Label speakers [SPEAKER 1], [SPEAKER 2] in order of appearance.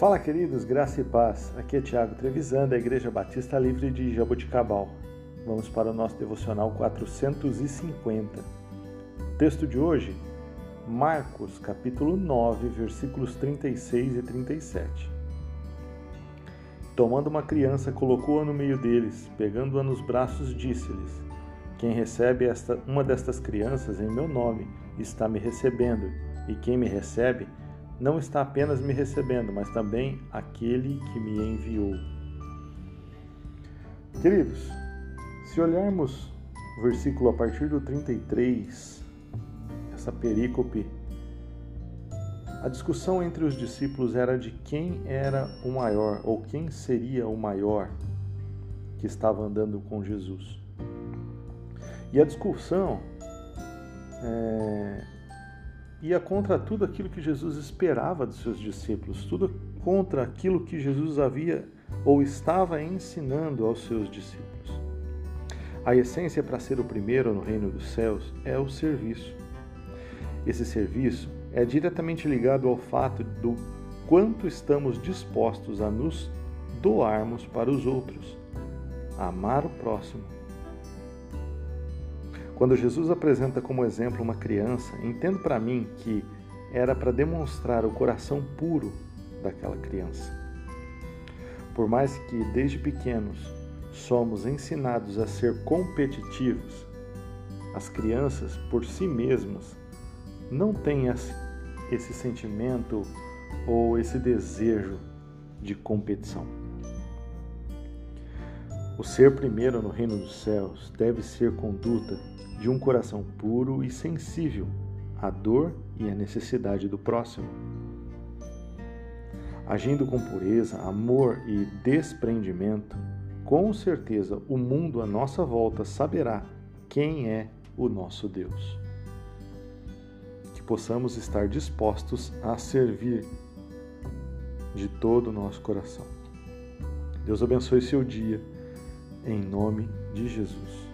[SPEAKER 1] Fala, queridos, graça e paz. Aqui é Tiago Trevisan, da Igreja Batista Livre de Jaboticabal. Vamos para o nosso devocional 450. O texto de hoje, Marcos, capítulo 9, versículos 36 e 37. Tomando uma criança, colocou-a no meio deles, pegando-a nos braços, disse-lhes: Quem recebe esta, uma destas crianças em meu nome está me recebendo, e quem me recebe não está apenas me recebendo, mas também aquele que me enviou. Queridos, se olharmos o versículo a partir do 33, essa perícope, a discussão entre os discípulos era de quem era o maior ou quem seria o maior que estava andando com Jesus. E a discussão é, ia contra tudo aquilo que Jesus esperava dos seus discípulos, tudo contra aquilo que Jesus havia ou estava ensinando aos seus discípulos. A essência para ser o primeiro no reino dos céus é o serviço. Esse serviço é diretamente ligado ao fato do quanto estamos dispostos a nos doarmos para os outros, a amar o próximo quando Jesus apresenta como exemplo uma criança, entendo para mim que era para demonstrar o coração puro daquela criança. Por mais que desde pequenos somos ensinados a ser competitivos, as crianças por si mesmas não têm esse sentimento ou esse desejo de competição. O ser primeiro no reino dos céus deve ser conduta de um coração puro e sensível à dor e à necessidade do próximo. Agindo com pureza, amor e desprendimento, com certeza o mundo à nossa volta saberá quem é o nosso Deus. Que possamos estar dispostos a servir de todo o nosso coração. Deus abençoe seu dia, em nome de Jesus.